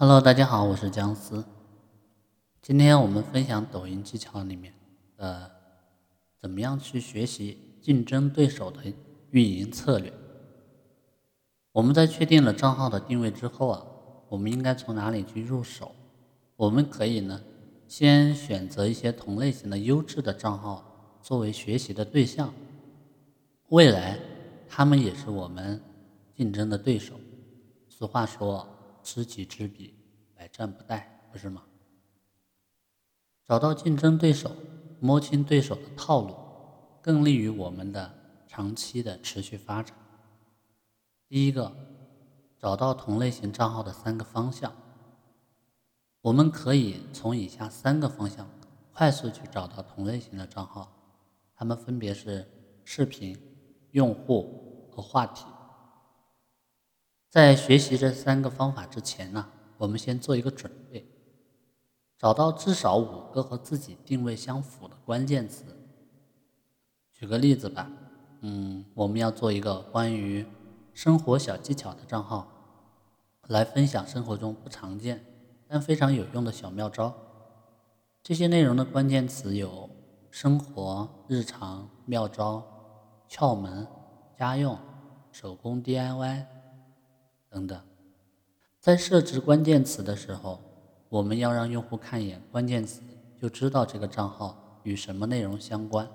Hello，大家好，我是姜思。今天我们分享抖音技巧里面的怎么样去学习竞争对手的运营策略。我们在确定了账号的定位之后啊，我们应该从哪里去入手？我们可以呢，先选择一些同类型的优质的账号作为学习的对象，未来他们也是我们竞争的对手。俗话说。知己知彼，百战不殆，不是吗？找到竞争对手，摸清对手的套路，更利于我们的长期的持续发展。第一个，找到同类型账号的三个方向。我们可以从以下三个方向快速去找到同类型的账号，它们分别是视频、用户和话题。在学习这三个方法之前呢，我们先做一个准备，找到至少五个和自己定位相符的关键词。举个例子吧，嗯，我们要做一个关于生活小技巧的账号，来分享生活中不常见但非常有用的小妙招。这些内容的关键词有生活、日常、妙招、窍门、家用、手工 DIY。等等，在设置关键词的时候，我们要让用户看一眼关键词就知道这个账号与什么内容相关。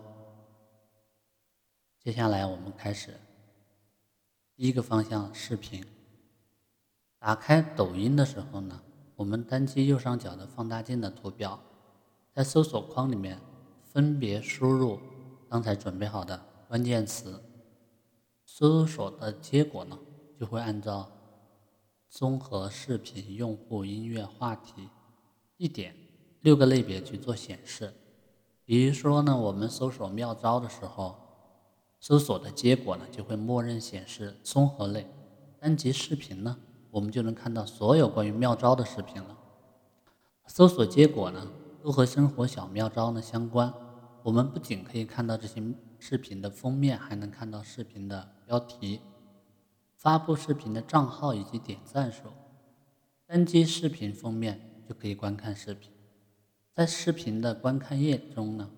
接下来我们开始，第一个方向视频。打开抖音的时候呢，我们单击右上角的放大镜的图标，在搜索框里面分别输入刚才准备好的关键词，搜索的结果呢就会按照。综合视频、用户、音乐、话题、地点六个类别去做显示。比如说呢，我们搜索妙招的时候，搜索的结果呢就会默认显示综合类。单击视频呢，我们就能看到所有关于妙招的视频了。搜索结果呢都和生活小妙招呢相关。我们不仅可以看到这些视频的封面，还能看到视频的标题。发布视频的账号以及点赞数，单击视频封面就可以观看视频。在视频的观看页中呢，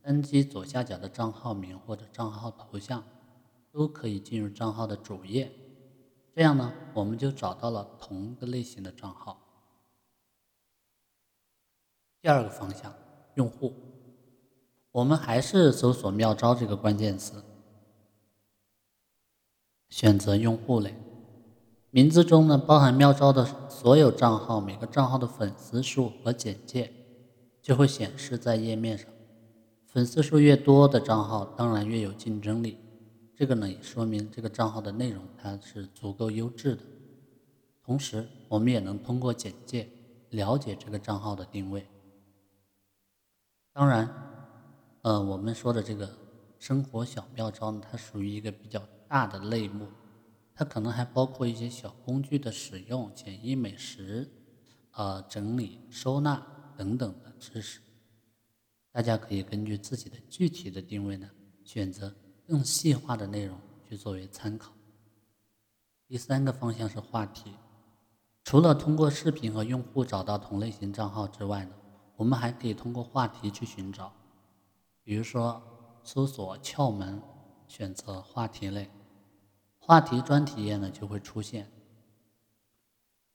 单击左下角的账号名或者账号头像，都可以进入账号的主页。这样呢，我们就找到了同一个类型的账号。第二个方向，用户，我们还是搜索“妙招”这个关键词。选择用户类，名字中呢包含妙招的所有账号，每个账号的粉丝数和简介就会显示在页面上。粉丝数越多的账号，当然越有竞争力。这个呢也说明这个账号的内容它是足够优质的。同时，我们也能通过简介了解这个账号的定位。当然，呃，我们说的这个生活小妙招呢，它属于一个比较。大的类目，它可能还包括一些小工具的使用、简易美食、呃整理收纳等等的知识。大家可以根据自己的具体的定位呢，选择更细化的内容去作为参考。第三个方向是话题，除了通过视频和用户找到同类型账号之外呢，我们还可以通过话题去寻找，比如说搜索窍门，选择话题类。话题专题页呢就会出现，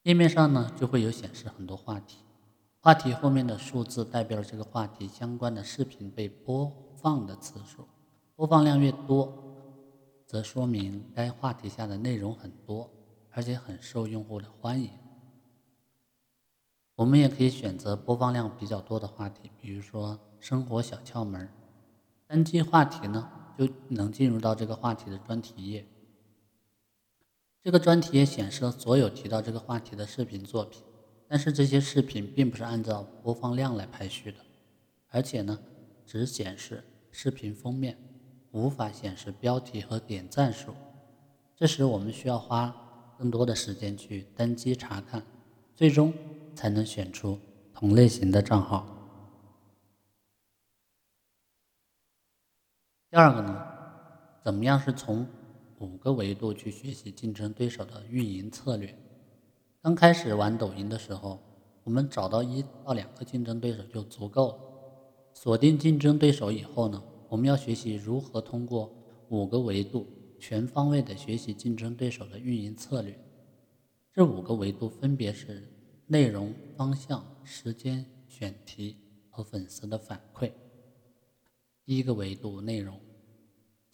页面上呢就会有显示很多话题，话题后面的数字代表了这个话题相关的视频被播放的次数，播放量越多，则说明该话题下的内容很多，而且很受用户的欢迎。我们也可以选择播放量比较多的话题，比如说生活小窍门，单击话题呢就能进入到这个话题的专题页。这个专题也显示了所有提到这个话题的视频作品，但是这些视频并不是按照播放量来排序的，而且呢，只显示视频封面，无法显示标题和点赞数。这时我们需要花更多的时间去单击查看，最终才能选出同类型的账号。第二个呢，怎么样是从？五个维度去学习竞争对手的运营策略。刚开始玩抖音的时候，我们找到一到两个竞争对手就足够了。锁定竞争对手以后呢，我们要学习如何通过五个维度全方位的学习竞争对手的运营策略。这五个维度分别是内容、方向、时间、选题和粉丝的反馈。第一个维度内容，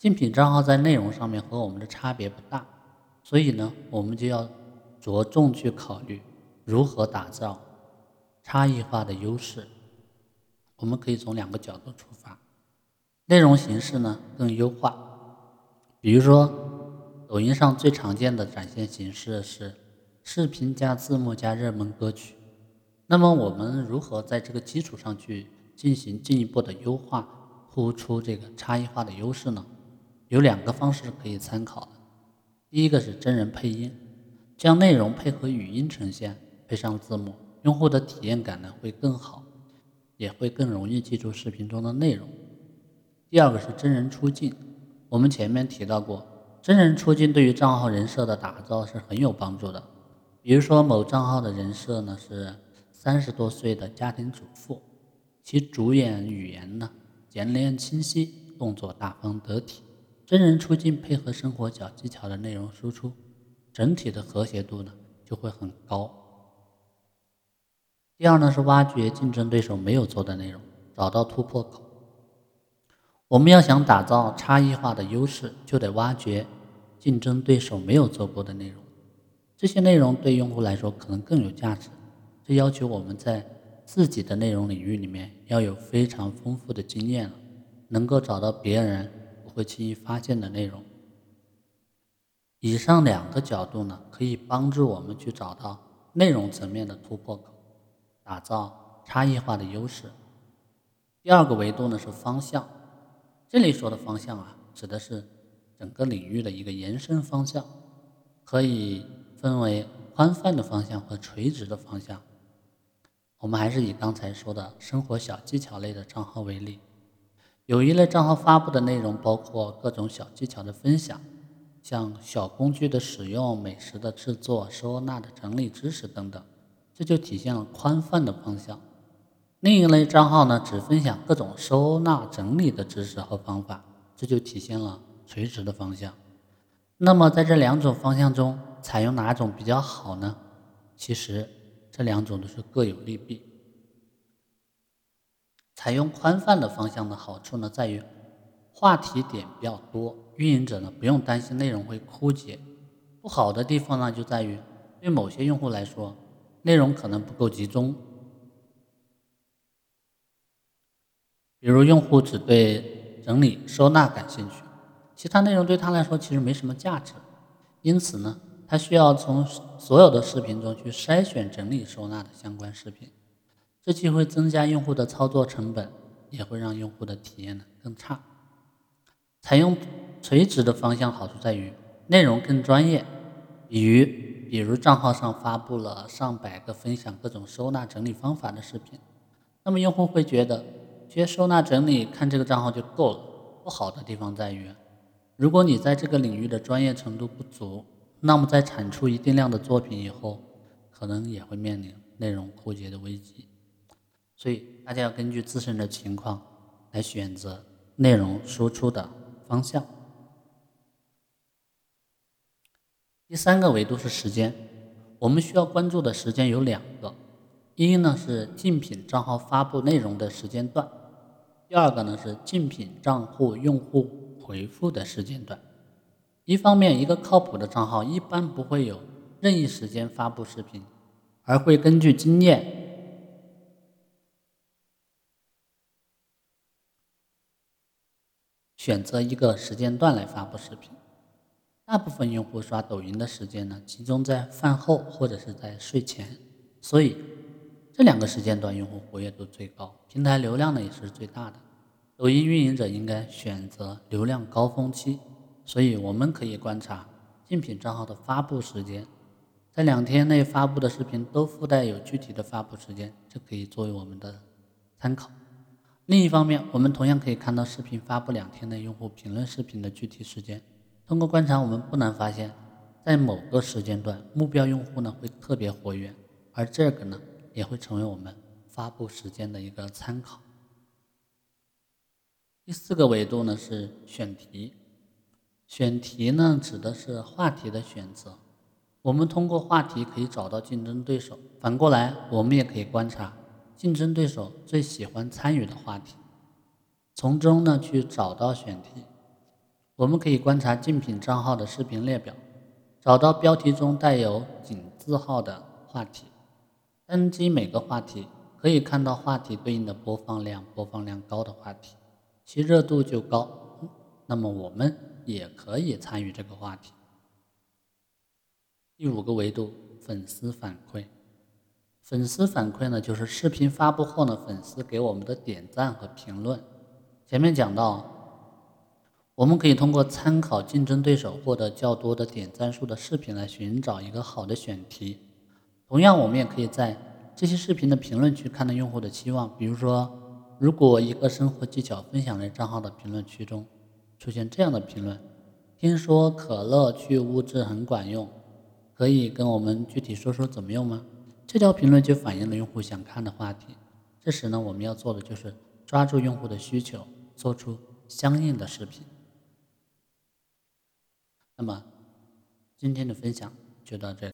竞品账号在内容上面和我们的差别不大，所以呢，我们就要着重去考虑如何打造差异化的优势。我们可以从两个角度出发，内容形式呢更优化，比如说抖音上最常见的展现形式是视频加字幕加热门歌曲，那么我们如何在这个基础上去进行进一步的优化？突出这个差异化的优势呢，有两个方式可以参考的。第一个是真人配音，将内容配合语音呈现，配上字幕，用户的体验感呢会更好，也会更容易记住视频中的内容。第二个是真人出镜，我们前面提到过，真人出镜对于账号人设的打造是很有帮助的。比如说某账号的人设呢是三十多岁的家庭主妇，其主演语言呢。简练清晰，动作大方得体，真人出镜配合生活小技巧的内容输出，整体的和谐度呢就会很高。第二呢是挖掘竞争对手没有做的内容，找到突破口。我们要想打造差异化的优势，就得挖掘竞争对手没有做过的内容。这些内容对用户来说可能更有价值，这要求我们在。自己的内容领域里面要有非常丰富的经验了，能够找到别人会轻易发现的内容。以上两个角度呢，可以帮助我们去找到内容层面的突破口，打造差异化的优势。第二个维度呢是方向，这里说的方向啊，指的是整个领域的一个延伸方向，可以分为宽泛的方向和垂直的方向。我们还是以刚才说的生活小技巧类的账号为例，有一类账号发布的内容包括各种小技巧的分享，像小工具的使用、美食的制作、收纳的整理知识等等，这就体现了宽泛的方向。另一类账号呢，只分享各种收纳整理的知识和方法，这就体现了垂直的方向。那么在这两种方向中，采用哪种比较好呢？其实。这两种都是各有利弊。采用宽泛的方向的好处呢，在于话题点比较多，运营者呢不用担心内容会枯竭。不好的地方呢，就在于对某些用户来说，内容可能不够集中。比如用户只对整理收纳感兴趣，其他内容对他来说其实没什么价值，因此呢。他需要从所有的视频中去筛选整理收纳的相关视频，这既会增加用户的操作成本，也会让用户的体验呢更差。采用垂直的方向好处在于内容更专业，比如比如账号上发布了上百个分享各种收纳整理方法的视频，那么用户会觉得学收纳整理看这个账号就够了。不好的地方在于，如果你在这个领域的专业程度不足。那么，在产出一定量的作品以后，可能也会面临内容枯竭的危机。所以，大家要根据自身的情况来选择内容输出的方向。第三个维度是时间，我们需要关注的时间有两个：一呢是竞品账号发布内容的时间段；第二个呢是竞品账户用户回复的时间段。一方面，一个靠谱的账号一般不会有任意时间发布视频，而会根据经验选择一个时间段来发布视频。大部分用户刷抖音的时间呢，集中在饭后或者是在睡前，所以这两个时间段用户活跃度最高，平台流量呢也是最大的。抖音运营者应该选择流量高峰期。所以我们可以观察竞品账号的发布时间，在两天内发布的视频都附带有具体的发布时间，这可以作为我们的参考。另一方面，我们同样可以看到视频发布两天内用户评论视频的具体时间。通过观察，我们不难发现，在某个时间段，目标用户呢会特别活跃，而这个呢也会成为我们发布时间的一个参考。第四个维度呢是选题，选题呢指的是话题的选择。我们通过话题可以找到竞争对手，反过来我们也可以观察竞争对手最喜欢参与的话题，从中呢去找到选题。我们可以观察竞品账号的视频列表，找到标题中带有井字号的话题，单击每个话题，可以看到话题对应的播放量，播放量高的话题。其热度就高，那么我们也可以参与这个话题。第五个维度，粉丝反馈。粉丝反馈呢，就是视频发布后呢，粉丝给我们的点赞和评论。前面讲到，我们可以通过参考竞争对手获得较多的点赞数的视频来寻找一个好的选题。同样，我们也可以在这些视频的评论区看到用户的期望，比如说。如果一个生活技巧分享类账号的评论区中出现这样的评论，听说可乐去污渍很管用，可以跟我们具体说说怎么用吗？这条评论就反映了用户想看的话题。这时呢，我们要做的就是抓住用户的需求，做出相应的视频。那么今天的分享就到这里。